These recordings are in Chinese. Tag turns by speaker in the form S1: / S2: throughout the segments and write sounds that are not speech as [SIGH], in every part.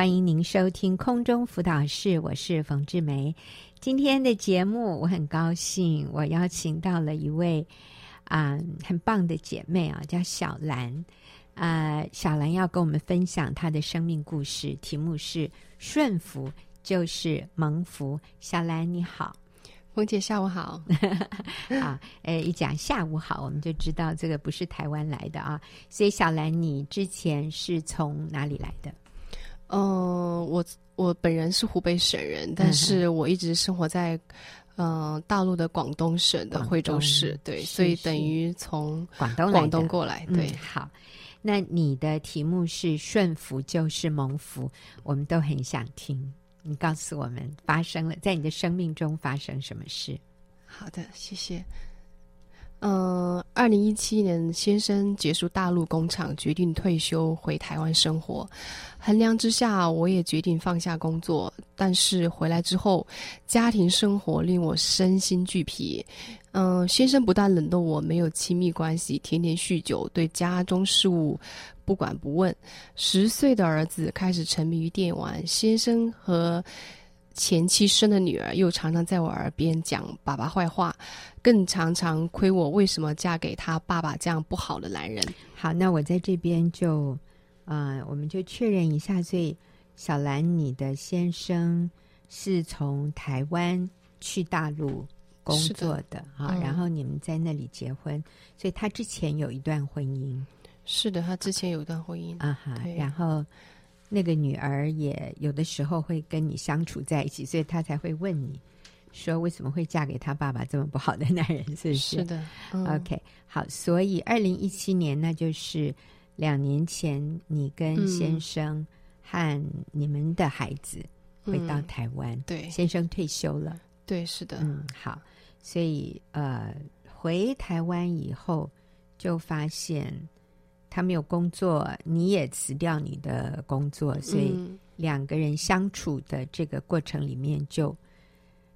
S1: 欢迎您收听空中辅导室，我是冯志梅。今天的节目我很高兴，我邀请到了一位啊、呃、很棒的姐妹啊，叫小兰。啊、呃，小兰要跟我们分享她的生命故事，题目是“顺服就是蒙福”。小兰你好，
S2: 冯姐下午好。[LAUGHS]
S1: 啊，呃，一讲下午好，我们就知道这个不是台湾来的啊。所以小兰，你之前是从哪里来的？
S2: 嗯、呃，我我本人是湖北省人，但是我一直生活在嗯、呃、大陆的广东省的惠州市，对，所以等于从广东广东过来，对、
S1: 嗯，好。那你的题目是“顺服就是蒙福”，我们都很想听，你告诉我们发生了在你的生命中发生什么事？
S2: 好的，谢谢。嗯，二零一七年，先生结束大陆工厂，决定退休回台湾生活。衡量之下，我也决定放下工作。但是回来之后，家庭生活令我身心俱疲。嗯，先生不但冷落我，没有亲密关系，天天酗酒，对家中事务不管不问。十岁的儿子开始沉迷于电玩，先生和前妻生的女儿又常常在我耳边讲爸爸坏话，更常常亏我为什么嫁给他爸爸这样不好的男人。
S1: 好，那我在这边就，呃，我们就确认一下。所以，小兰，你的先生是从台湾去大陆工作的啊，嗯，然后你们在那里结婚，所以他之前有一段婚姻。
S2: 是的，他之前有一段婚姻
S1: 啊哈，然后。那个女儿也有的时候会跟你相处在一起，所以她才会问你，说为什么会嫁给他爸爸这么不好的男人？是不是？
S2: 是的。嗯、
S1: OK，好，所以二零一七年，那就是两年前，你跟先生和你们的孩子回到台湾。
S2: 嗯、对，
S1: 先生退休了。
S2: 对，是的。
S1: 嗯，好，所以呃，回台湾以后就发现。他没有工作，你也辞掉你的工作，所以两个人相处的这个过程里面就，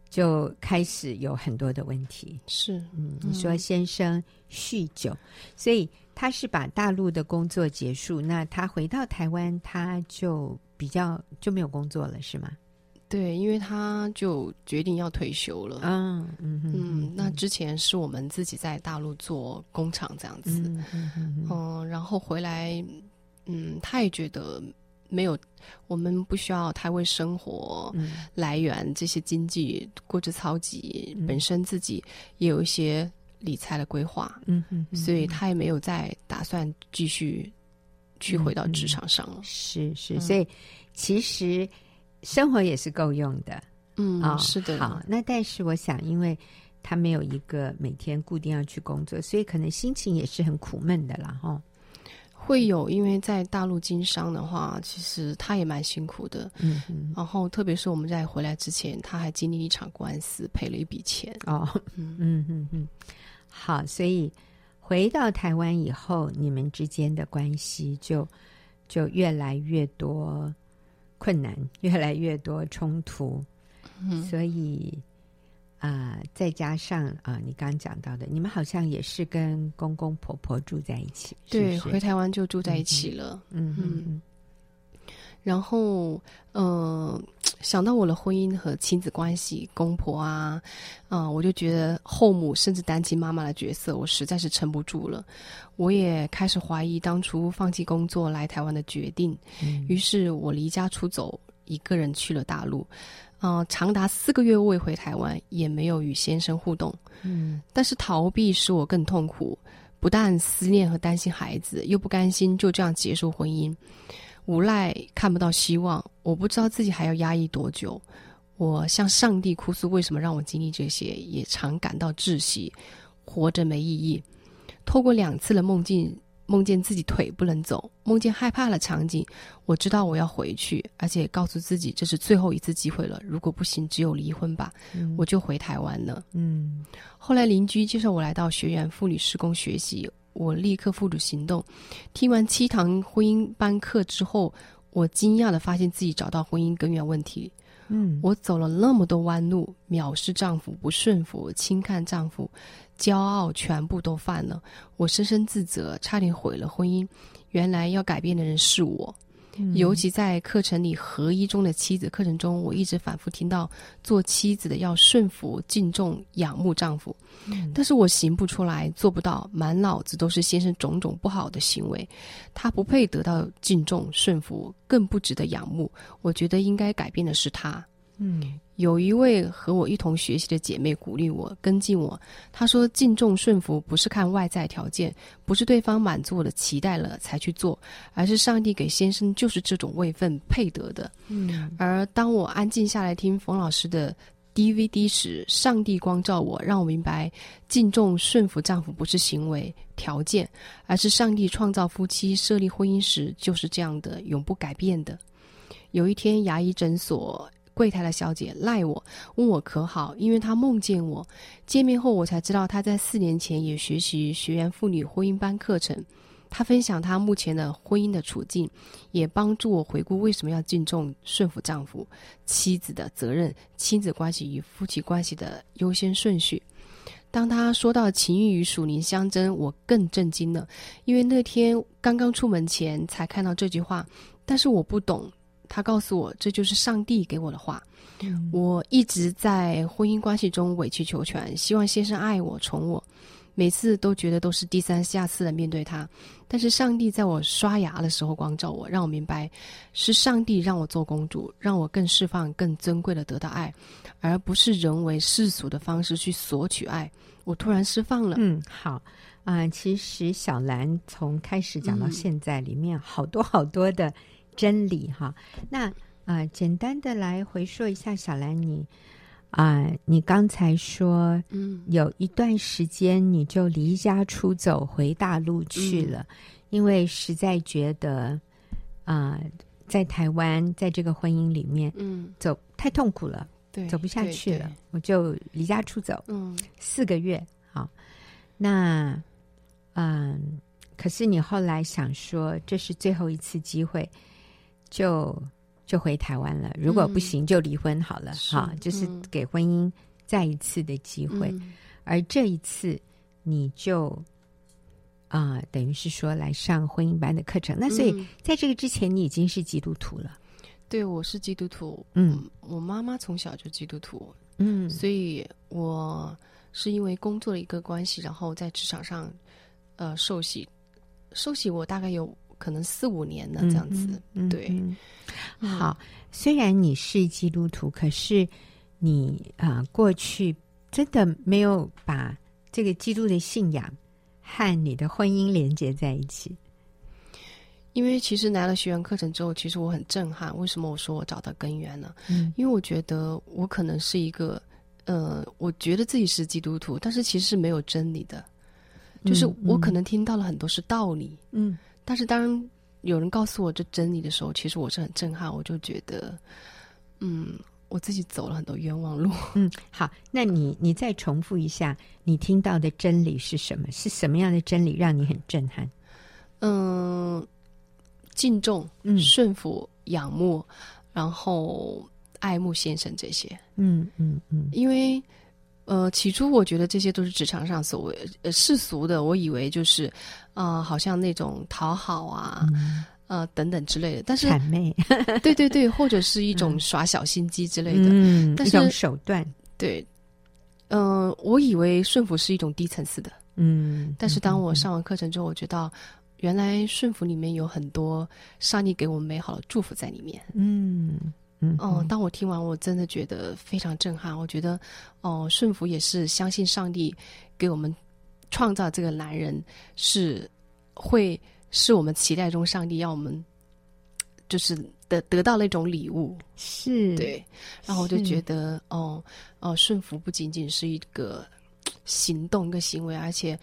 S1: 就就开始有很多的问题。
S2: 是，
S1: 嗯，你说先生酗酒，嗯，所以他是把大陆的工作结束，那他回到台湾，他就比较就没有工作了，是吗？
S2: 对，因为他就决定要退休了。
S1: 嗯嗯
S2: 那之前是我们自己在大陆做工厂这样子。嗯然后回来，嗯，他也觉得没有，我们不需要太为生活来源这些经济过之操急，嗯，本身自己也有一些理财的规划。嗯嗯，所以他也没有再打算继续去回到职场上了。
S1: 嗯，是是，所以其实。生活也是够用的，
S2: 嗯，
S1: 哦，
S2: 是的。
S1: 好，那但是我想，因为他没有一个每天固定要去工作，所以可能心情也是很苦闷的啦。哈、哦。
S2: 会有，因为在大陆经商的话，其实他也蛮辛苦的。
S1: 嗯嗯。
S2: 然后，特别是我们在回来之前，他还经历一场官司，赔了一笔钱。
S1: 哦，嗯嗯嗯嗯。好，所以回到台湾以后，你们之间的关系就就越来越多。困难越来越多，冲突，嗯、所以啊、呃，再加上啊、呃，你刚刚讲到的，你们好像也是跟公公婆婆住在一起，
S2: 对，
S1: 是？是
S2: 回台湾就住在一起了，
S1: 嗯嗯。嗯。
S2: 然后，嗯、呃，想到我的婚姻和亲子关系，公婆啊，啊、呃，我就觉得后母甚至单亲妈妈的角色，我实在是撑不住了。我也开始怀疑当初放弃工作来台湾的决定，嗯、于是我离家出走，一个人去了大陆。啊、呃，长达四个月未回台湾，也没有与先生互动。
S1: 嗯，
S2: 但是逃避使我更痛苦，不但思念和担心孩子，又不甘心就这样结束婚姻，无奈看不到希望。我不知道自己还要压抑多久。我向上帝哭诉，为什么让我经历这些？也常感到窒息，活着没意义。透过两次的梦境，梦见自己腿不能走，梦见害怕的场景，我知道我要回去，而且告诉自己这是最后一次机会了。如果不行，只有离婚吧，嗯、我就回台湾了。
S1: 嗯，
S2: 后来邻居介绍我来到学院妇女施工学习，我立刻付诸行动。听完七堂婚姻班课之后，我惊讶的发现自己找到婚姻根源问题。
S1: 嗯，
S2: 我走了那么多弯路，藐视丈夫，不顺服，轻看丈夫。骄傲全部都犯了，我深深自责，差点毁了婚姻。原来要改变的人是我。嗯、尤其在课程里合一中的妻子课程中，我一直反复听到做妻子的要顺服、敬重、仰慕丈夫，嗯、但是我行不出来，做不到，满脑子都是先生种种不好的行为，他不配得到敬重、顺服，更不值得仰慕。我觉得应该改变的是他。嗯。有一位和我一同学习的姐妹鼓励我、跟进我。她说：“敬重顺服不是看外在条件，不是对方满足我的期待了才去做，而是上帝给先生就是这种位分配得的。”嗯。而当我安静下来听冯老师的 DVD 时，上帝光照我，让我明白敬重顺服丈夫不是行为条件，而是上帝创造夫妻、设立婚姻时就是这样的，永不改变的。有一天，牙医诊所。柜台的小姐赖我，问我可好，因为她梦见我。见面后，我才知道她在四年前也学习学员妇女婚姻班课程。她分享她目前的婚姻的处境，也帮助我回顾为什么要敬重顺服丈夫、妻子的责任、亲子关系与夫妻关系的优先顺序。当她说到情欲与属灵相争，我更震惊了，因为那天刚刚出门前才看到这句话，但是我不懂。他告诉我，这就是上帝给我的话。嗯、我一直在婚姻关系中委曲求全，希望先生爱我、宠我，每次都觉得都是低三下四的面对他。但是上帝在我刷牙的时候光照我，让我明白是上帝让我做公主，让我更释放、更尊贵的得到爱，而不是人为世俗的方式去索取爱。我突然释放了。
S1: 嗯，好啊、呃。其实小兰从开始讲到现在，里面好多好多的。真理哈，那啊、呃，简单的来回说一下，小兰你啊、呃，你刚才说，嗯，有一段时间你就离家出走回大陆去了，嗯、因为实在觉得啊、呃，在台湾在这个婚姻里面，嗯，走太痛苦了，对，走不下去了，我就离家出走，嗯，四个月，好，那嗯、呃，可是你后来想说，这是最后一次机会。就就回台湾了，如果不行就离婚好了，哈、嗯，就是给婚姻再一次的机会。嗯、而这一次，你就啊、呃，等于是说来上婚姻班的课程。那所以在这个之前，你已经是基督徒了。
S2: 对，我是基督徒。嗯，我妈妈从小就基督徒。嗯，所以我是因为工作的一个关系，然后在职场上呃受洗，受洗我大概有。可能四五年了，这样子，对。嗯、
S1: 好，虽然你是基督徒，可是你啊、呃，过去真的没有把这个基督的信仰和你的婚姻连接在一起。
S2: 因为其实来了学员课程之后，其实我很震撼。为什么我说我找到根源呢？嗯，因为我觉得我可能是一个，呃，我觉得自己是基督徒，但是其实是没有真理的。就是我可能听到了很多是道理，嗯。嗯但是当有人告诉我这真理的时候，其实我是很震撼。我就觉得，嗯，我自己走了很多冤枉路。
S1: 嗯，好，那你你再重复一下，你听到的真理是什么？是什么样的真理让你很震撼？
S2: 嗯，敬重、顺服、仰慕，然后爱慕先生这些。嗯嗯嗯，因为。呃，起初我觉得这些都是职场上所谓呃世俗的，我以为就是，啊、呃，好像那种讨好啊，嗯、呃等等之类的。但是，
S1: 谄媚，
S2: 对对对，或者是一种耍小心机之类的，
S1: 嗯，
S2: 但是
S1: 一种手段。
S2: 对，嗯、呃，我以为顺服是一种低层次的，嗯。但是当我上完课程之后，我觉得原来顺服里面有很多上帝给我们美好的祝福在里面，嗯。嗯，哦，当我听完，我真的觉得非常震撼。我觉得，哦，顺服也是相信上帝给我们创造这个男人，是会是我们期待中上帝要我们就是得得到那种礼物，
S1: 是
S2: 对。然后我就觉得，哦哦，顺服不仅仅是一个行动、一个行为，而且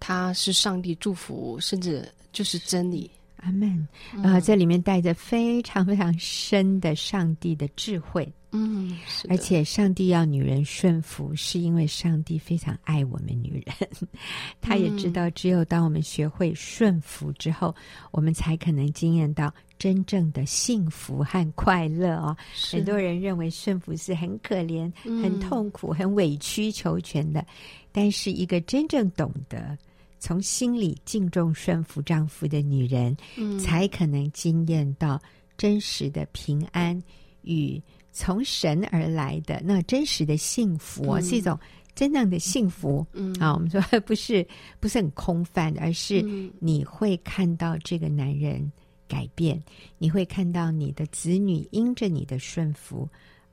S2: 它是上帝祝福，甚至就是真理。
S1: 阿门，啊，这里面带着非常非常深的上帝的智慧，嗯，而且上帝要女人顺服，是因为上帝非常爱我们女人，[LAUGHS] 他也知道，只有当我们学会顺服之后，我们才可能经验到真正的幸福和快乐哦。很多人认为顺服是很可怜、很痛苦、很委曲求全的，但是一个真正懂得。从心里敬重顺服丈夫的女人，
S2: 嗯，
S1: 才可能经验到真实的平安与从神而来的那真实的幸福，嗯、是一种真正的幸福。
S2: 嗯，
S1: 啊，我们说不是不是很空泛，而是你会看到这个男人改变，你会看到你的子女因着你的顺服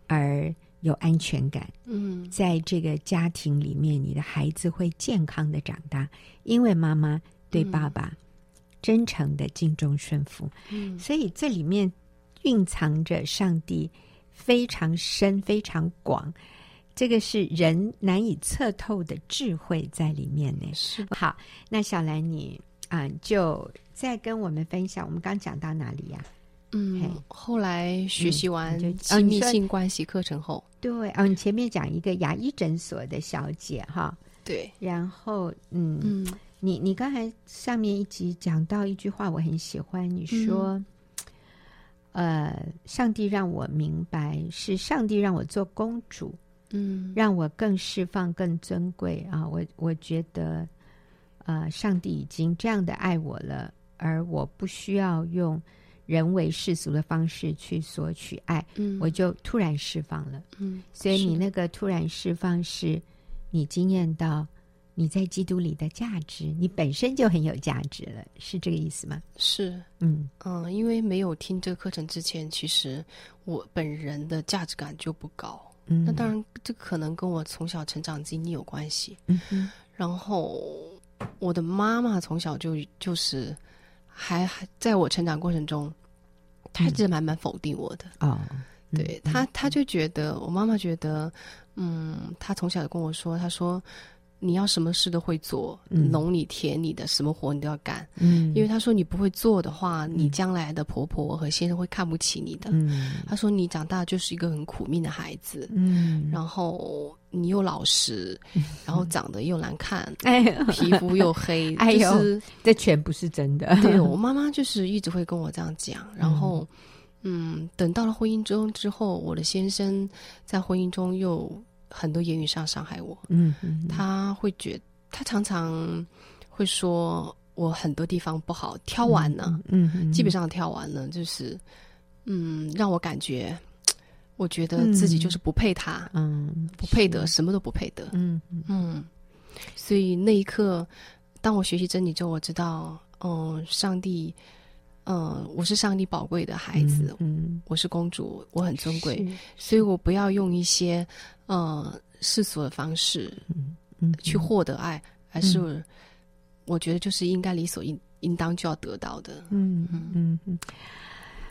S1: 而有安全感。
S2: 嗯，
S1: 在这个家庭里面，你的孩子会健康的长大。因为妈妈对爸爸真诚的敬重顺服，
S2: 嗯，
S1: 所以这里面蕴藏着上帝非常深、非常广，这个是人难以测透的智慧在里面呢。
S2: 是
S1: 好，那小兰你啊，就再跟我们分享，我们刚讲到哪里呀？
S2: 嗯，后来学习完
S1: 嗯
S2: 亲密性关系课程后，
S1: 对，哦，你前面讲一个牙医诊所的小姐哈。
S2: 对，
S1: 然后，嗯，
S2: 嗯，
S1: 你你刚才上面一集讲到一句话，我很喜欢，你说，
S2: 嗯、
S1: 呃，上帝让我明白，是上帝让我做公主，
S2: 嗯，
S1: 让我更释放、更尊贵啊！我我觉得，呃，上帝已经这样的爱我了，而我不需要用人为世俗的方式去索取爱，
S2: 嗯，
S1: 我就突然释放了，
S2: 嗯，
S1: 所以你那个突然释放是。你经验到你在基督里的价值，你本身就很有价值了，是这个意思吗？
S2: 是，
S1: 嗯
S2: 嗯，因为没有听这个课程之前，其实我本人的价值感就不高。
S1: 嗯，
S2: 那当然，这可能跟我从小成长经历有关系。
S1: 嗯哼，
S2: 然后我的妈妈从小就就是还还在我成长过程中，她一直蛮蛮否定我的。
S1: 哦，
S2: 对，他，他就觉得我妈妈觉得。嗯，他从小就跟我说：“他说你要什么事都会做，
S1: 嗯、
S2: 农你田你的，什么活你都要干。
S1: 嗯，
S2: 因为他说你不会做的话，你将来的婆婆和先生会看不起你的。
S1: 嗯，
S2: 他说你长大就是一个很苦命的孩子。
S1: 嗯，
S2: 然后你又老实，
S1: 嗯、[LAUGHS]
S2: 然后长得又难看，[LAUGHS]
S1: 哎，
S2: 皮肤又黑，[LAUGHS]
S1: 哎呦，
S2: 就是、
S1: 这全不是真的。
S2: 对我妈妈就是一直会跟我这样讲，然后。”嗯，等到了婚姻中之后，我的先生在婚姻中又很多言语上伤害我。
S1: 嗯嗯，
S2: 他会觉，他常常会说我很多地方不好，挑完了，
S1: 嗯，嗯
S2: 基本上挑完了，就是嗯，让我感觉，我觉得自己就是不配他，
S1: 嗯，
S2: 不配得，什么都不配得，
S1: 嗯
S2: 嗯，所以那一刻，当我学习真理之后，我知道，嗯，上帝。嗯，我是上帝宝贵的孩子，
S1: 嗯，嗯，
S2: 我是公主，我很尊贵，所以我不要用一些呃世俗的方式，
S1: 嗯嗯，
S2: 去获得爱，而是我觉得就是应该理所应应当就要得到的，
S1: 嗯。嗯嗯，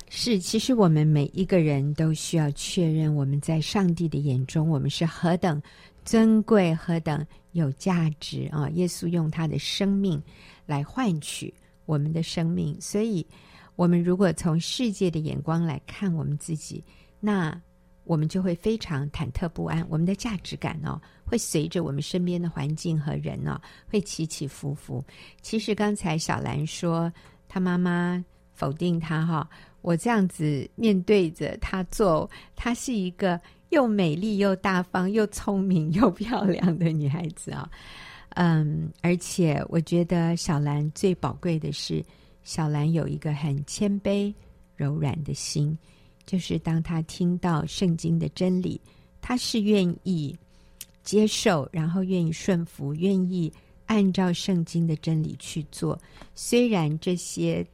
S1: 是，其实我们每一个人都需要确认，我们在上帝的眼中，我们是何等尊贵，何等有价值啊！耶稣用他的生命来换取。我们的生命，所以，我们如果从世界的眼光来看我们自己，那我们就会非常忐忑不安。我们的价值感哦，会随着我们身边的环境和人哦，会起起伏伏。其实刚才小兰说，她妈妈否定她哈，我这样子面对着她做，她是一个又美丽又大方又聪明又漂亮的女孩子啊。嗯，而且我觉得小兰最宝贵的是，小兰有一个很谦卑、柔软的心，就是当她听到圣经的真理，她是愿意接受，然后愿意顺服，愿意按照圣经的真理去做。虽然这些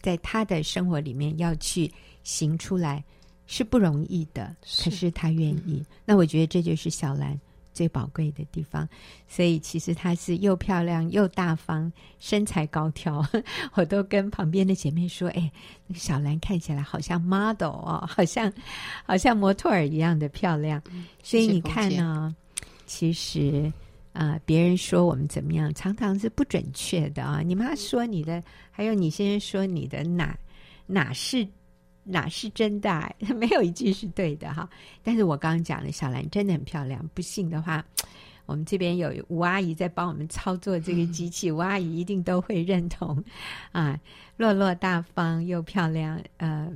S1: 在她的生活里面要去行出来是不容易的，
S2: 是，
S1: 可是她愿意。
S2: 嗯。
S1: 那我觉得这就是小兰。最宝贵的地方，所以其实她是又漂亮又大方，身材高挑。[LAUGHS] 我都跟旁边的姐妹说：“哎，那个小兰看起来好像 model 哦，好像好像模特儿一样的漂亮。嗯”所以你看呢，其实啊、呃，别人说我们怎么样，常常是不准确的啊。你妈说你的，还有你先生说你的哪，哪哪是？哪是真的啊？[LAUGHS] 没有一句是对的哈。但是我刚刚讲的小兰真的很漂亮。不信的话，我们这边有吴阿姨在帮我们操作这个 [LAUGHS] 机器，吴阿姨一定都会认同啊。落落大方又漂亮，呃，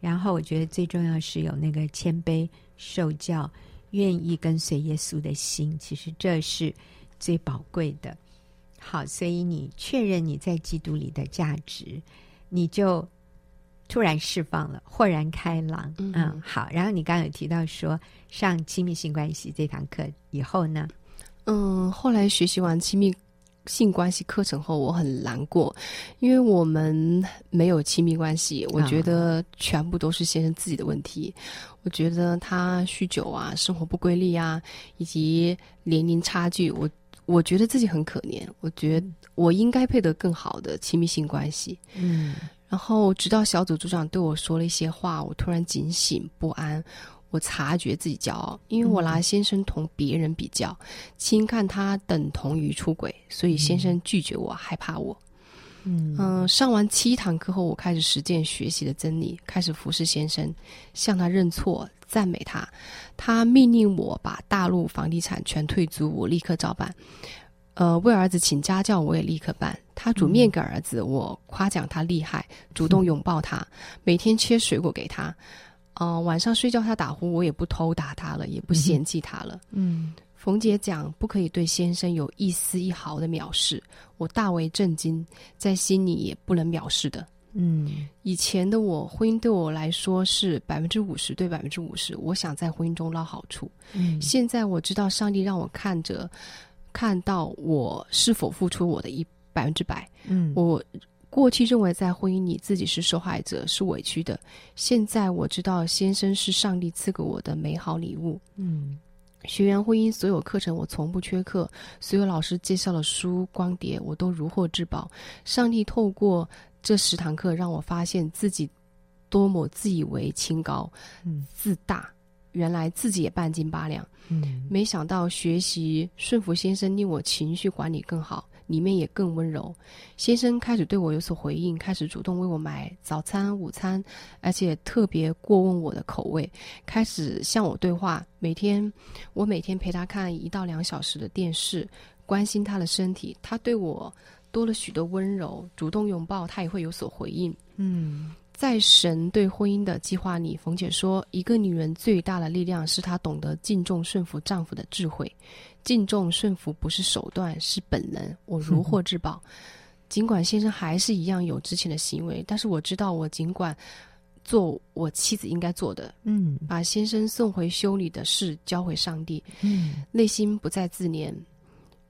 S1: 然后我觉得最重要是有那个谦卑受教、愿意跟随耶稣的心。其实这是最宝贵的。好，所以你确认你在基督里的价值，你就突然释放了，豁然开朗。嗯，嗯，好。然后你刚刚有提到说，上亲密性关系这堂课以后呢？
S2: 嗯，后来学习完亲密性关系课程后，我很难过，因为我们没有亲密关系。我觉得全部都是先生自己的问题。哦、我觉得他酗酒啊，生活不规律啊，以及年龄差距，我。我觉得自己很可怜，我觉得我应该配得更好的亲密性关系。
S1: 嗯，然
S2: 后直到小组组长对我说了一些话，我突然警醒不安。我察觉自己骄傲，因为我拿先生同别人比较，轻看他等同于出轨，所以先生拒绝我，害怕我。
S1: 嗯
S2: 嗯，上完七堂课后，我开始实践学习的真理，开始服侍先生，向他认错，赞美他。他命令我把大陆房地产全退租，我立刻照办。呃，为儿子请家教，我也立刻办。他煮面给儿子，我夸奖他厉害，主动拥抱他，每天切水果给他。呃，晚上睡觉他打呼，我也不偷打他了，也不嫌弃他了。
S1: 嗯。
S2: 冯姐讲，不可以对先生有一丝一毫的藐视，我大为震惊，在心里也不能藐视的。
S1: 嗯，
S2: 以前的我，婚姻对我来说是百分之五十对百分之五十，我想在婚姻中捞好处。
S1: 嗯，
S2: 现在我知道上帝让我看着，看到我是否付出我的一百分之百。
S1: 嗯，
S2: 我过去认为在婚姻里自己是受害者，是委屈的，现在我知道先生是上帝赐给我的美好礼物。
S1: 嗯。
S2: 学员婚姻所有课程，我从不缺课。所有老师介绍的书、光碟，我都如获至宝。上帝透过这十堂课，让我发现自己多么自以为清高、
S1: 嗯、
S2: 自大，原来自己也半斤八两。
S1: 嗯，
S2: 没想到学习顺服先生，令我情绪管理更好。里面也更温柔，先生开始对我有所回应，开始主动为我买早餐、午餐，而且特别过问我的口味，开始向我对话。每天，我每天陪他看一到两小时的电视，关心他的身体。他对我多了许多温柔，主动拥抱，他也会有所回应。
S1: 嗯。
S2: 在神对婚姻的计划里，冯姐说，一个女人最大的力量是她懂得敬重顺服丈夫的智慧。敬重顺服不是手段，是本能。我如获至宝。尽管先生还是一样有之前的行为，但是我知道，我尽管做我妻子应该做的，
S1: 嗯，
S2: 把先生送回修理的事交回上帝，
S1: 嗯，
S2: 内心不再自怜。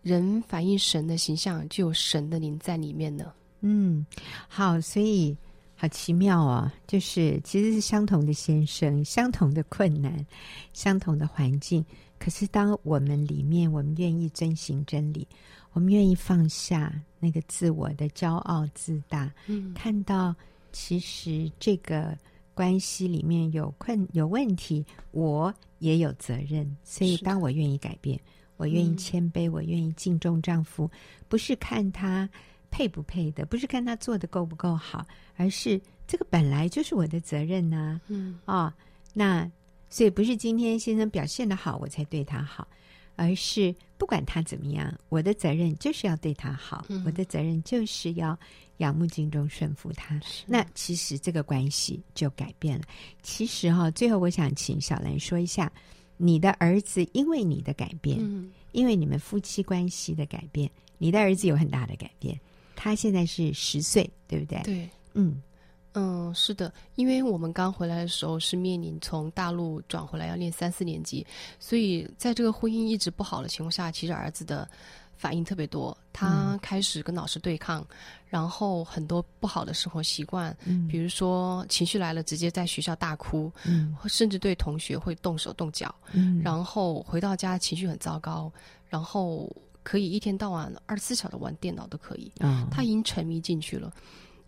S2: 人反映神的形象，就有神的灵在里面呢。
S1: 嗯，好，所以。好奇妙哦，就是其实是相同的先生，相同的困难，相同的环境。可是当我们里面，我们愿意遵行真理，我们愿意放下那个自我的骄傲自大，
S2: 嗯，
S1: 看到其实这个关系里面有困有问题，我也有责任。所以当我愿意改变，我愿意谦卑，我愿意敬重丈夫，不是看他。配不配的，不是看他做的够不够好，而是这个本来就是我的责任呐、啊。
S2: 嗯，
S1: 哦，那所以不是今天先生表现的好，我才对他好，而是不管他怎么样，我的责任就是要对他好，
S2: 嗯、
S1: 我的责任就是要仰慕、敬重、顺服他。那其实这个关系就改变了。其实哈、哦，最后我想请小兰说一下，你的儿子因为你的改变，
S2: 嗯、
S1: 因为你们夫妻关系的改变，你的儿子有很大的改变。他现在是十岁，对不对？
S2: 对，
S1: 嗯
S2: 嗯，是的，因为我们刚回来的时候是面临从大陆转回来要念三四年级，所以在这个婚姻一直不好的情况下，其实儿子的反应特别多。他开始跟老师对抗，嗯、然后很多不好的生活习惯，
S1: 嗯、
S2: 比如说情绪来了直接在学校大哭，
S1: 嗯，
S2: 甚至对同学会动手动脚，
S1: 嗯，
S2: 然后回到家情绪很糟糕，然后。可以一天到晚二十四小时玩电脑都可以，
S1: 哦、
S2: 他已经沉迷进去了。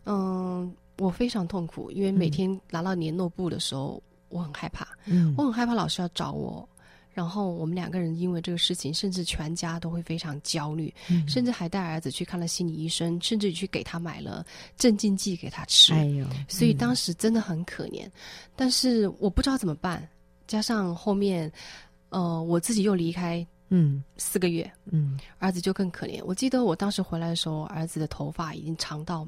S2: 嗯，我非常痛苦，因为每天拿到联络簿的时候，嗯、我很害怕，
S1: 嗯，
S2: 我很害怕老师要找我，然后我们两个人因为这个事情，甚至全家都会非常焦虑，
S1: 嗯、
S2: 甚至还带儿子去看了心理医生，甚至去给他买了镇静剂给他吃。
S1: 哎呦，
S2: 所以当时真的很可怜，
S1: 嗯、
S2: 但是我不知道怎么办，加上后面，呃，我自己又离开。
S1: 嗯，
S2: 四个月，
S1: 嗯，
S2: 儿子就更可怜。我记得我当时回来的时候，儿子的头发已经长到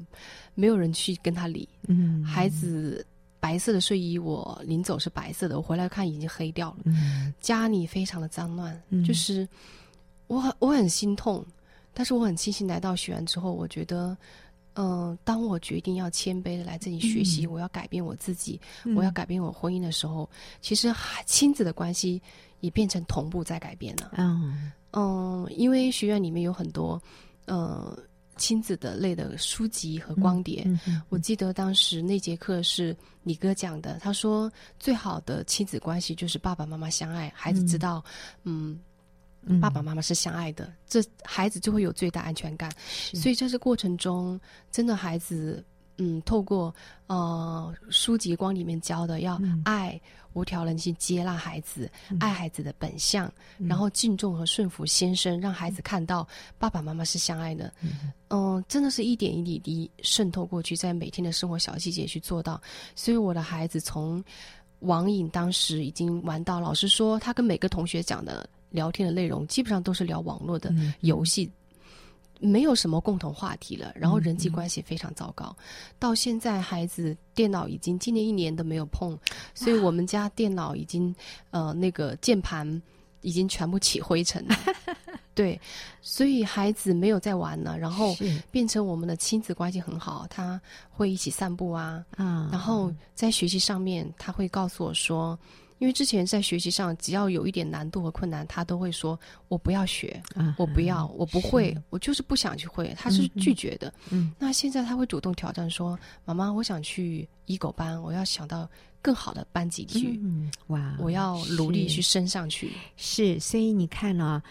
S2: 没有人去跟他理。
S1: 嗯，
S2: 孩子白色的睡衣，我临走是白色的，我回来看已经黑掉了。
S1: 嗯，
S2: 家里非常的脏乱，
S1: 嗯、
S2: 就是我很我很心痛。但是我很庆幸来到学院之后，我觉得，嗯、呃，当我决定要谦卑的来这里学习，嗯、我要改变我自己，嗯、我要改变我婚姻的时候，其实亲子的关系也变成同步在改变了。嗯嗯，因为学院里面有很多，呃。亲子的类的书籍和光碟，我记得当时那节课是李哥讲的。他说，最好的亲子关系就是爸爸妈妈相爱，孩子知道，嗯，嗯爸爸妈妈是相爱的，这孩子就会有最大安全感。所以在这过程中，真的孩子。嗯，透过呃书籍光里面教的，要爱、嗯、无条件去接纳孩子，嗯、爱孩子的本相，嗯、然后敬重和顺服先生，让孩子看到爸爸妈妈是相爱的。嗯、呃，真的是一点一滴滴渗透过去，在每天的生活小细节去做到。所以我的孩子从网瘾当时已经玩到，老师说他跟每个同学讲的聊天的内容，基本上都是聊网络的游戏。嗯没有什么共同话题了，然后人际关系非常糟糕。嗯嗯、到现在，孩子电脑已经今年一年都没有碰，所以我们家电脑已经呃那个键盘已经全部起灰尘了。[LAUGHS] 对，所以孩子没有在玩了，然后变成我们的亲子关系很好，他会一起散步啊，嗯、然后在学习上面他会告诉我说。因为之前在学习上，只要有一点难度和困难，他都会说：“我不要学，啊、我不要，我不会，我就是不想去会。”他是拒绝的。嗯，那现在他会主动挑战说：“妈妈，我想去一狗班，我要想到更好的班级去。嗯”哇，我要努力去升上去。
S1: 是，所以你看哦，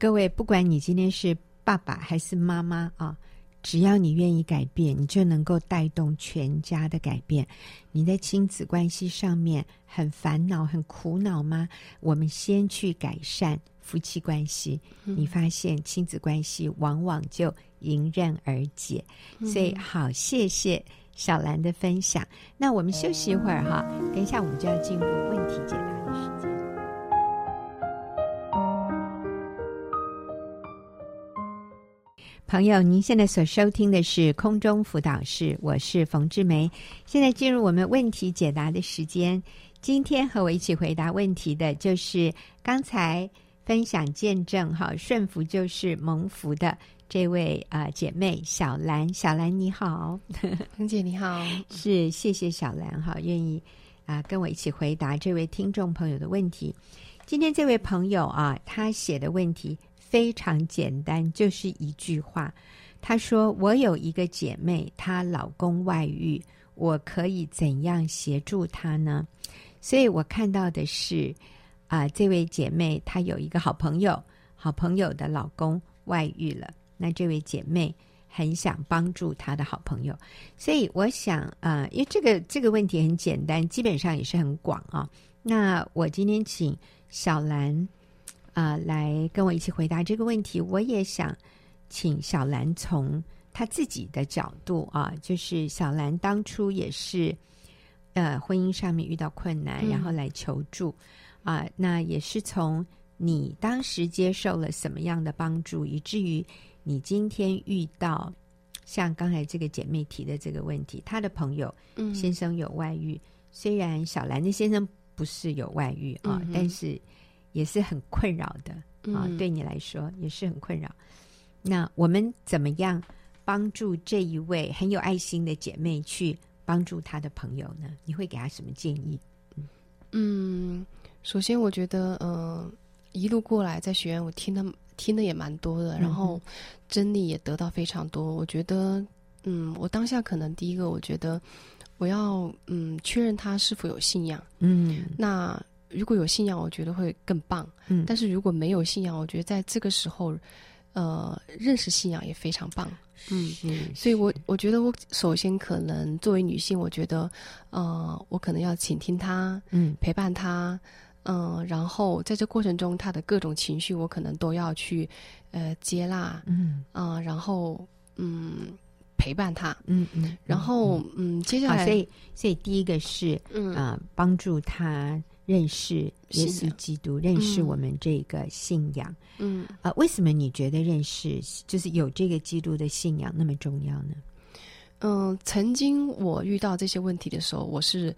S1: 各位，不管你今天是爸爸还是妈妈啊。只要你愿意改变，你就能够带动全家的改变。你在亲子关系上面很烦恼、很苦恼吗？我们先去改善夫妻关系，嗯、你发现亲子关系往往就迎刃而解。嗯、所以，好，谢谢小兰的分享。那我们休息一会儿哈，等一下我们就要进入问题解答的时间。朋友，您现在所收听的是空中辅导室，我是冯志梅。现在进入我们问题解答的时间。今天和我一起回答问题的就是刚才分享见证哈，顺服就是蒙福的这位啊、呃、姐妹小兰。小兰你好，[LAUGHS]
S2: 冯姐你好，
S1: 是谢谢小兰哈，愿意啊、呃、跟我一起回答这位听众朋友的问题。今天这位朋友啊，他写的问题。非常简单，就是一句话。她说：“我有一个姐妹，她老公外遇，我可以怎样协助她呢？”所以我看到的是，啊、这位姐妹她有一个好朋友，好朋友的老公外遇了。那这位姐妹很想帮助她的好朋友，所以我想，啊、因为这个这个问题很简单，基本上也是很广啊。那我今天请小兰。啊、呃，来跟我一起回答这个问题。我也想请小兰从她自己的角度啊，就是小兰当初也是呃婚姻上面遇到困难，然后来求助啊。那也是从你当时接受了什么样的帮助，以至于你今天遇到像刚才这个姐妹提的这个问题，她的朋友先生有外遇，嗯、虽然小兰的先生不是有外遇啊，嗯、但是。也是很困扰的啊，对你来说也是很困扰。嗯、那我们怎么样帮助这一位很有爱心的姐妹去帮助她的朋友呢？你会给她什么建议？嗯，
S2: 嗯，首先我觉得，呃，一路过来在学院，我听的听的也蛮多的，然后真理也得到非常多。我觉得，嗯，我当下可能第一个，我觉得我要嗯确认他是否有信仰。嗯，那。如果有信仰，我觉得会更棒。嗯，但是如果没有信仰，我觉得在这个时候，呃，认识信仰也非常棒。嗯，是所以我我觉得我首先可能作为女性，我觉得，呃，我可能要倾听她，嗯，陪伴她，嗯、呃，然后在这过程中，她的各种情绪，我可能都要去，呃，接纳，嗯，啊、呃，然后，嗯，陪伴她，嗯嗯，然后，嗯，嗯，接下来，
S1: 所以，所以第一个是，嗯帮助她。认识耶稣基督，认识我们这个信仰。嗯啊、呃，为什么你觉得认识就是有这个基督的信仰那么重要呢？
S2: 嗯、呃，曾经我遇到这些问题的时候，我是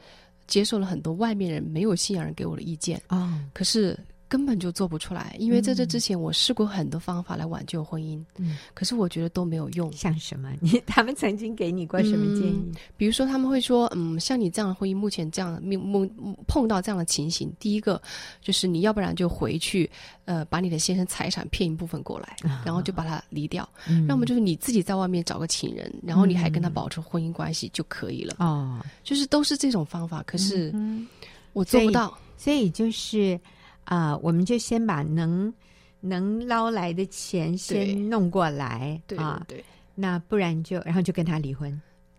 S2: 接受了很多外面人没有信仰人给我的意见啊。哦、可是根本就做不出来，因为在这之前我试过很多方法来挽救婚姻，
S1: 嗯，
S2: 可是我觉得都没有用。
S1: 像什么？你他们曾经给你过什么建议？
S2: 嗯，比如说他们会说，嗯，像你这样的婚姻，目前这样命碰碰到这样的情形，第一个就是你要不然就回去，呃，把你的先生财产骗一部分过来，然后就把他离掉；
S1: 嗯，
S2: 要么就是你自己在外面找个情人，然后你还跟他保持婚姻关系就可以了。
S1: 哦，
S2: 就是都是这种方法，可是我做不到，
S1: 所以，所以就是。啊、呃，我们就先把能能捞来的钱先弄过来，
S2: 对
S1: 啊，
S2: 对，对，
S1: 那不然就然后就跟他离婚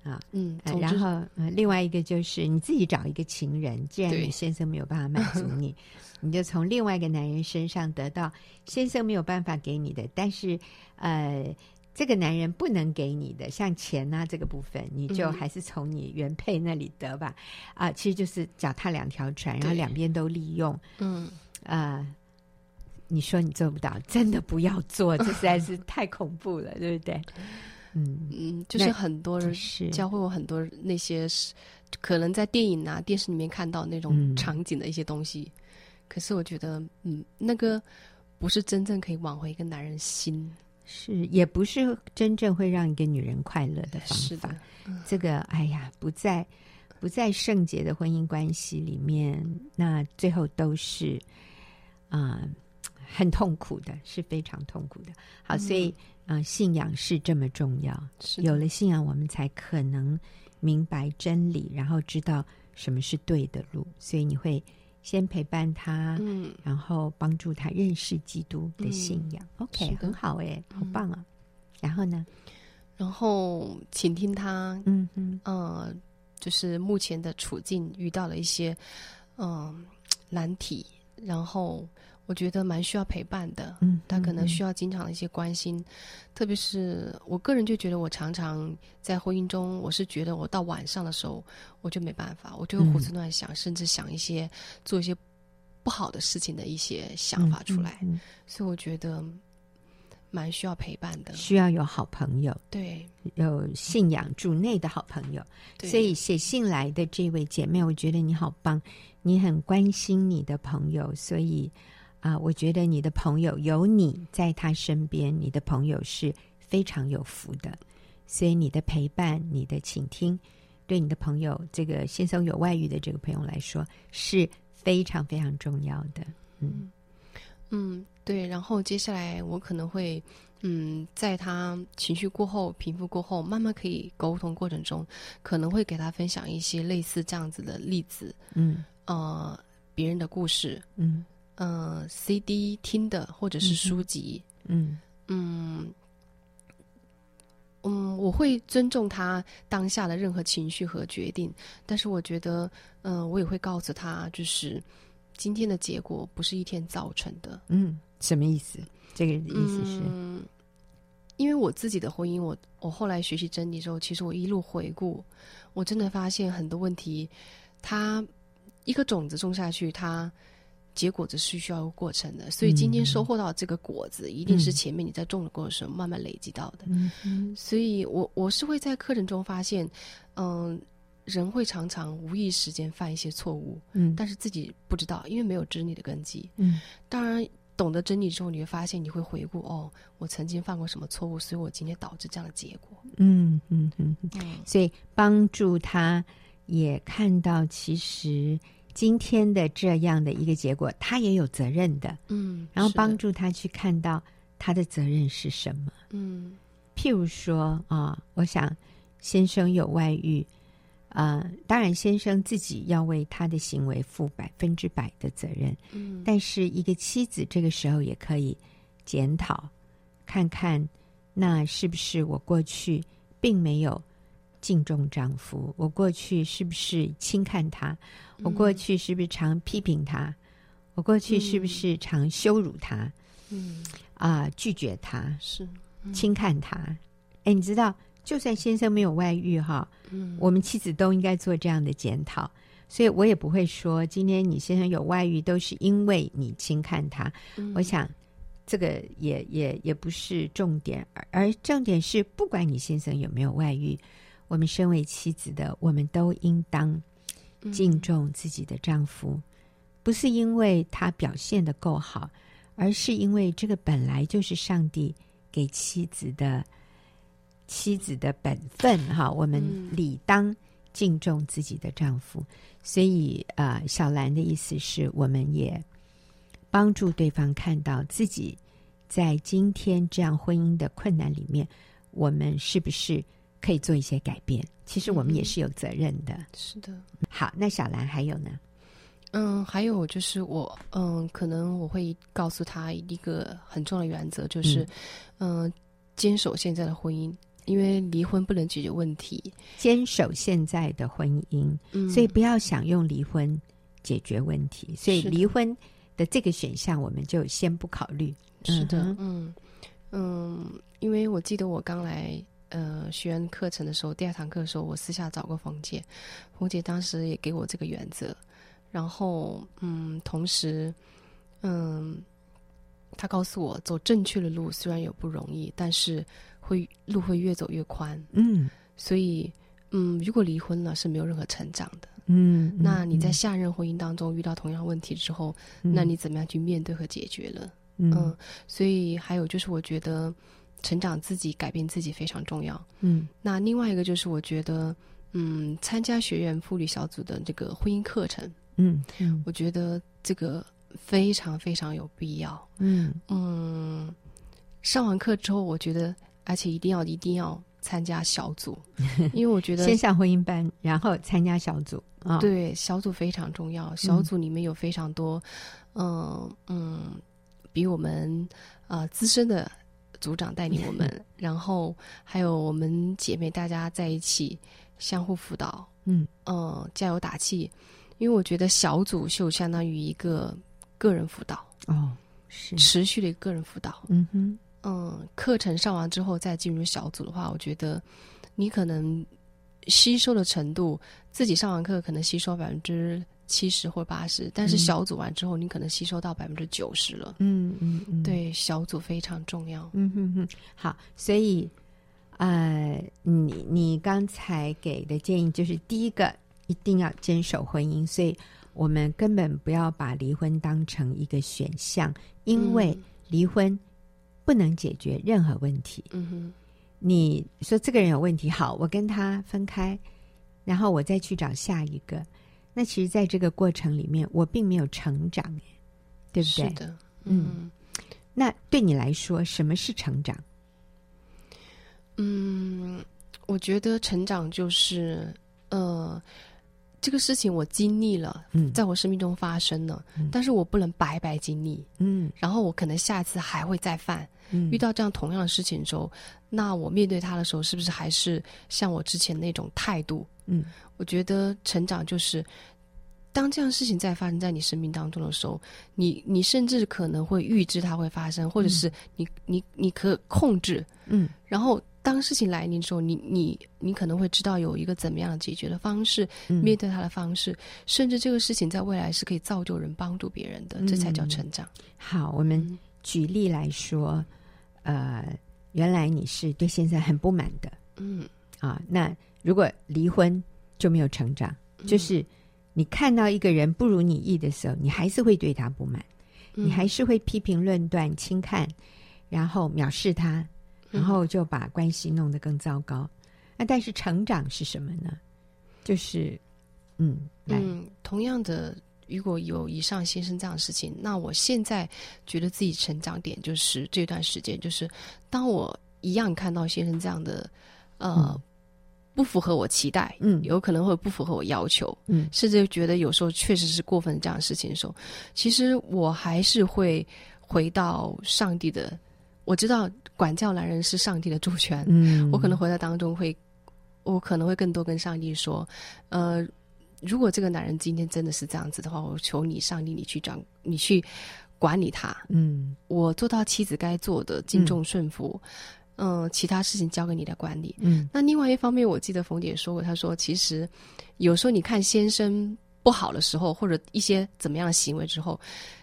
S1: 啊，
S2: 嗯，
S1: 然后另外一个就是你自己找一个情人，既然你先生没有办法满足你，[LAUGHS] 你就从另外一个男人身上得到先生没有办法给你的，但是呃。这个男人不能给你的，像钱啊这个部分，你就还是从你原配那里得吧。啊、嗯呃，其实就是脚踏两条船，然后两边都利用。嗯，呃，你说你做不到，真的不要做，这实在是太恐怖了，[LAUGHS] 对不对？嗯
S2: 嗯，就是很多人是教会我很多那些是可能在电影啊、电视里面看到那种场景的一些东西，嗯、可是我觉得，嗯，那个不是真正可以挽回一个男人心。
S1: 是，也不是真正会让一个女人快乐的方法。
S2: 嗯、
S1: 这个，哎呀，不在不在圣洁的婚姻关系里面，那最后都是啊、呃，很痛苦的，是非常痛苦的。好，所以啊、呃，信仰是这么重要。是有了信仰，我们才可能明白真理，然后知道什么是对的路。所以你会。先陪伴他，嗯，然后帮助他认识基督的信仰。嗯、OK，很好哎，好棒啊！嗯、然后呢？
S2: 然后倾听他，
S1: 嗯嗯
S2: 呃，就是目前的处境遇到了一些嗯、呃、难题，然后。我觉得蛮需要陪伴的，嗯，他可能需要经常的一些关心，嗯、特别是我个人就觉得，我常常在婚姻中，我是觉得我到晚上的时候，我就没办法，我就会胡思乱想，嗯、甚至想一些做一些不好的事情的一些想法出来，所以我觉得蛮需要陪伴的，
S1: 需要有好朋友，
S2: 对，
S1: 有信仰主内的好朋友，所以写信来的这位姐妹，我觉得你好棒，你很关心你的朋友，所以。啊，我觉得你的朋友有你在他身边，你的朋友是非常有福的。所以你的陪伴、你的倾听，对你的朋友，这个先生有外遇的这个朋友来说，是非常非常重要的。嗯
S2: 嗯，对。然后接下来我可能会，嗯，在他情绪过后、平复过后，慢慢可以沟通过程中，可能会给他分享一些类似这样子的例子。
S1: 嗯，
S2: 呃，别人的故事。
S1: 嗯。
S2: 嗯、呃、，CD 听的或者是书籍，
S1: 嗯
S2: 嗯嗯，我会尊重他当下的任何情绪和决定，但是我觉得，嗯、呃，我也会告诉他，就是今天的结果不是一天造成的。
S1: 嗯，什么意思？这个意思是，
S2: 嗯、因为我自己的婚姻，我我后来学习真理之后，其实我一路回顾，我真的发现很多问题，它一颗种子种下去，它。结果子是需要一个过程的，所以今天收获到这个果子，嗯、一定是前面你在种的过程慢慢累积到的。
S1: 嗯嗯、
S2: 所以我我是会在课程中发现，嗯、呃，人会常常无意时间犯一些错误，
S1: 嗯，
S2: 但是自己不知道，因为没有真理的根基，
S1: 嗯。
S2: 当然，懂得真理之后，你会发现，你会回顾，哦，我曾经犯过什么错误，所以我今天导致这样的结果。
S1: 嗯嗯嗯嗯。所以帮助他也看到，其实。今天的这样的一个结果，他也有责任的，
S2: 嗯，
S1: 然后帮助他去看到他的责任是什么，
S2: 嗯，
S1: 譬如说啊，我想先生有外遇，啊，当然先生自己要为他的行为负百分之百的责任，
S2: 嗯，
S1: 但是一个妻子这个时候也可以检讨，看看那是不是我过去并没有。敬重丈夫，我过去是不是轻看他？我过去是不是常批评他？嗯、我过去是不是常羞辱他？
S2: 嗯
S1: 啊、呃，拒绝他
S2: 是、
S1: 嗯、轻看他？哎，你知道，就算先生没有外遇哈，
S2: 嗯，
S1: 我们妻子都应该做这样的检讨。所以我也不会说，今天你先生有外遇都是因为你轻看他。
S2: 嗯、
S1: 我想，这个也也也不是重点，而而重点是，不管你先生有没有外遇。我们身为妻子的，我们都应当敬重自己的丈夫，不是因为他表现的够好，而是因为这个本来就是上帝给妻子的妻子的本分哈。我们理当敬重自己的丈夫，嗯、所以呃，小兰的意思是我们也帮助对方看到自己在今天这样婚姻的困难里面，我们是不是可以做一些改变？其实我们也是有责任的。
S2: 嗯、是的。
S1: 好，那小兰还有呢？
S2: 嗯，还有就是我，嗯，可能我会告诉他一个很重要的原则，就是，嗯，坚守现在的婚姻，因为离婚不能解决问题。
S1: 坚守现在的婚姻，嗯，所以不要想用离婚解决问题。所以离婚的这个选项，我们就先不考虑。
S2: 是的，嗯嗯，因为我记得我刚来。呃，学员课程的时候，第二堂课的时候，我私下找过冯姐，冯姐当时也给我这个原则，然后，嗯，同时，嗯，她告诉我，走正确的路虽然有不容易，但是会路会越走越宽，
S1: 嗯，
S2: 所以，嗯，如果离婚了是没有任何成长的，
S1: 嗯，
S2: 那你在下任婚姻当中遇到同样问题之后，嗯，那你怎么样去面对和解决了？
S1: 嗯，嗯，
S2: 所以还有就是，我觉得。成长自己、改变自己非常重要。
S1: 嗯，
S2: 那另外一个就是，我觉得，嗯，参加学员妇女小组的这个婚姻课程，
S1: 嗯嗯，
S2: 我觉得这个非常非常有必要。
S1: 嗯
S2: 嗯，上完课之后，我觉得，而且一定要一定要参加小组，[LAUGHS] 因为我觉得
S1: 先上婚姻班，然后参加小组啊，哦、
S2: 对，小组非常重要。小组里面有非常多，嗯嗯，比我们呃资深的。组长带领我们，[LAUGHS] 然后还有我们姐妹大家在一起相互辅导，
S1: 嗯
S2: 呃，加油打气。因为我觉得小组就相当于一个个人辅导
S1: 哦，是
S2: 持续的一个个人辅导。
S1: 嗯哼，
S2: 嗯，课程上完之后再进入小组的话，我觉得你可能吸收的程度，自己上完课可能吸收百分之。七十或八十，但是小组完之后，嗯、你可能吸收到百分之九十了。
S1: 嗯嗯嗯，
S2: 对，小组非常重要。
S1: 嗯哼哼，好，所以，呃，你你刚才给的建议就是，第一个一定要坚守婚姻，所以我们根本不要把离婚当成一个选项，因为离婚不能解决任何问题。
S2: 嗯哼，
S1: 你说这个人有问题，好，我跟他分开，然后我再去找下一个。那其实，在这个过程里面，我并没有成长，对不对？
S2: 是的，
S1: 嗯。嗯，那对你来说，什么是成长？
S2: 嗯，我觉得成长就是，呃，这个事情我经历了，
S1: 嗯，
S2: 在我生命中发生了，
S1: 嗯，
S2: 但是我不能白白经历，
S1: 嗯，
S2: 然后我可能下一次还会再犯，
S1: 嗯，
S2: 遇到这样同样的事情的时候，那我面对他的时候，是不是还是像我之前那种态度？
S1: 嗯。
S2: 我觉得成长就是，当这样的事情再发生在你生命当中的时候，你你甚至可能会预知它会发生，或者是你你你可控制，
S1: 嗯，
S2: 然后当事情来临的时候，你你你可能会知道有一个怎么样的解决的方式，
S1: 嗯、
S2: 面对它的方式，甚至这个事情在未来是可以造就人、帮助别人的，这才叫成长。
S1: 嗯、好，我们举例来说，呃，原来你是对现在很不满的，
S2: 嗯。
S1: 啊，那如果离婚。就没有成长，就是你看到一个人不如你意的时候，你还是会对他不满，
S2: 嗯、
S1: 你还是会批评论断、轻看，然后藐视他，然后就把关系弄得更糟糕。那、但是成长是什么呢？就是，嗯
S2: 嗯，同样的，如果有以上先生这样的事情，那我现在觉得自己成长点就是这段时间，就是当我一样看到先生这样的，呃。嗯不符合我期待，
S1: 嗯，
S2: 有可能会不符合我要求，
S1: 嗯，
S2: 甚至觉得有时候确实是过分这样的事情的时候，其实我还是会回到上帝的。我知道管教男人是上帝的主权，
S1: 嗯，
S2: 我可能回到当中会，我可能会更多跟上帝说，呃，如果这个男人今天真的是这样子的话，我求你，上帝，你去掌，你去管理他，
S1: 嗯，
S2: 我做到妻子该做的，敬重顺服。嗯嗯，其他事情交给你来管理。
S1: 嗯，
S2: 那另外一方面，我记得冯姐说过，她说其实有时候你看先生不好的时候，或者一些怎么样的行为之后，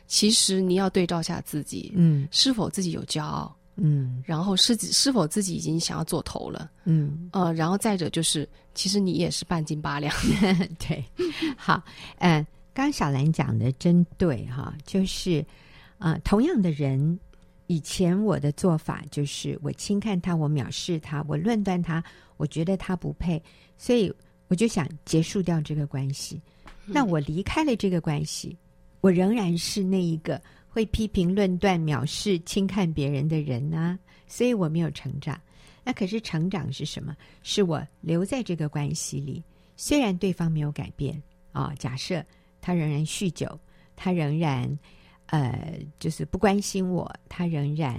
S2: 其实你要对照下自己，
S1: 嗯，
S2: 是否自己有骄傲，
S1: 嗯，
S2: 然后是是否自己已经想要做头了，
S1: 嗯，
S2: 呃，然后再者就是，其实你也是半斤八两。[LAUGHS]
S1: 对，好，嗯、呃，刚刚小兰讲的真对哈，就是啊、呃，同样的人，以前我的做法就是我轻看他，我藐视他，我论断他，我觉得他不配，所以我就想结束掉这个关系。嗯、那我离开了这个关系，我仍然是那一个会批评、论断、藐视、轻看别人的人啊，所以我没有成长。那可是成长是什么？是我留在这个关系里，虽然对方没有改变啊、哦，假设他仍然酗酒，他仍然呃，就是不关心我，他仍然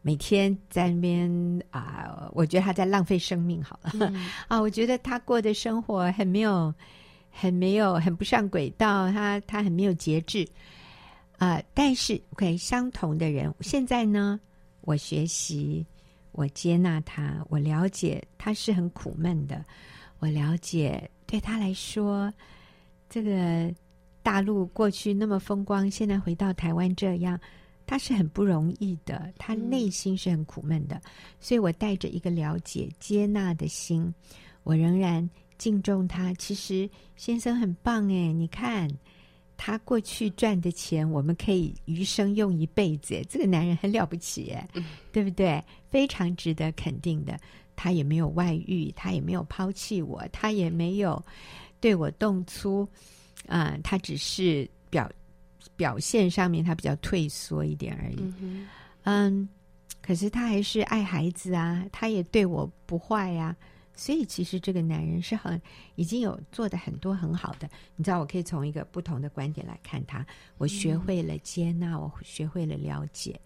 S1: 每天在那边啊，我觉得他在浪费生命。好了、嗯、[LAUGHS] 啊，我觉得他过的生活很没有、很没有、很不上轨道，他他很没有节制啊、呃。但是，OK，相同的人，现在呢，我学习。我接纳他，我了解他是很苦闷的。我了解对他来说，这个大陆过去那么风光，现在回到台湾这样，他是很不容易的。他内心是很苦闷的，嗯、所以我带着一个了解、接纳的心，我仍然敬重他。其实先生很棒诶，你看。他过去赚的钱，我们可以余生用一辈子。这个男人很了不起，哎，对不对？非常值得肯定的。他也没有外遇，他也没有抛弃我，他也没有对我动粗。啊、呃，他只是表表现上面他比较退缩一点而已。嗯，嗯，可是他还是爱孩子啊，他也对我不坏呀、啊。所以，其实这个男人是很已经有做的很多很好的。你知道，我可以从一个不同的观点来看他。我学会了接纳，我学会了了解，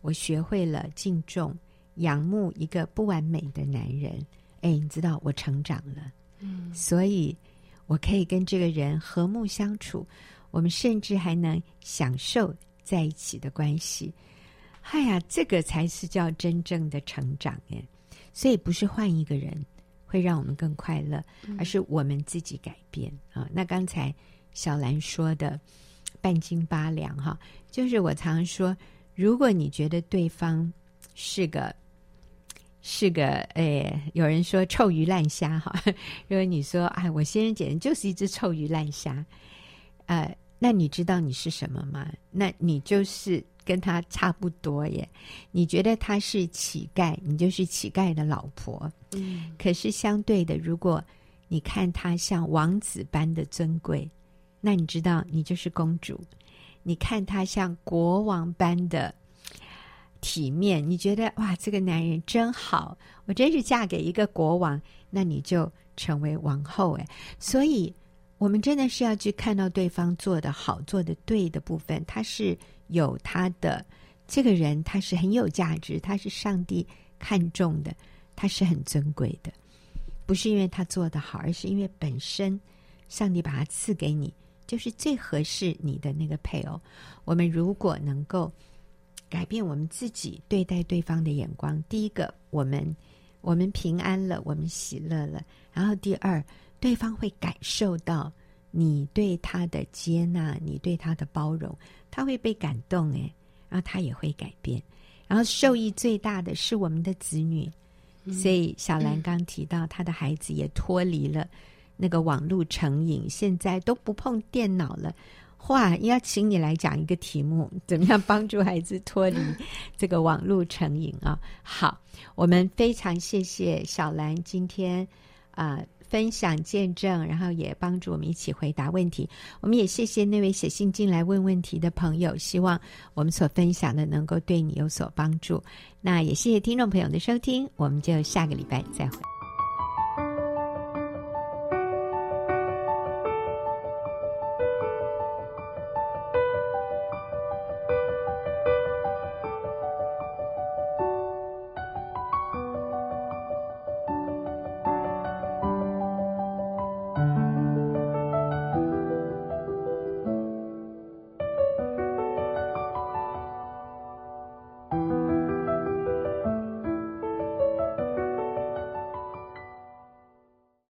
S1: 我学会了敬重、仰慕一个不完美的男人。哎，你知道，我成长了。嗯，所以我可以跟这个人和睦相处，我们甚至还能享受在一起的关系。哎呀，这个才是叫真正的成长耶！所以不是换一个人。会让我们更快乐，而是我们自己改变啊！那刚才小兰说的半斤八两哈，就是我常常说，如果你觉得对方是个是个诶，有人说臭鱼烂虾哈，[LAUGHS] 如果你说哎，我先生简直就是一只臭鱼烂虾，呃，那你知道你是什么吗？那你就是。跟他差不多耶，你觉得他是乞丐，你就是乞丐的老婆。嗯，可是相对的，如果你看他像王子般的尊贵，那你知道你就是公主。你看他像国王般的体面，你觉得哇，这个男人真好，我真是嫁给一个国王，那你就成为王后哎。所以，我们真的是要去看到对方做得好、做得对的部分，他是。有他的这个人，他是很有价值，他是上帝看重的，他是很尊贵的，不是因为他做得好，而是因为本身上帝把他赐给你，就是最合适你的那个配偶。我们如果能够改变我们自己对待对方的眼光，第一个，我们我们平安了，我们喜乐了，然后第二，对方会感受到你对他的接纳，你对他的包容。他会被感动诶，然后他也会改变，然后受益最大的是我们的子女。嗯、所以小兰刚提到，他的孩子也脱离了那个网络成瘾，现在都不碰电脑了。哇，要请你来讲一个题目，怎么样帮助孩子脱离 [LAUGHS] 这个网络成瘾啊？好，我们非常谢谢小兰今天啊。呃分享见证，然后也帮助我们一起回答问题。我们也谢谢那位写信进来问问题的朋友，希望我们所分享的能够对你有所帮助。那也谢谢听众朋友的收听，我们就下个礼拜再会。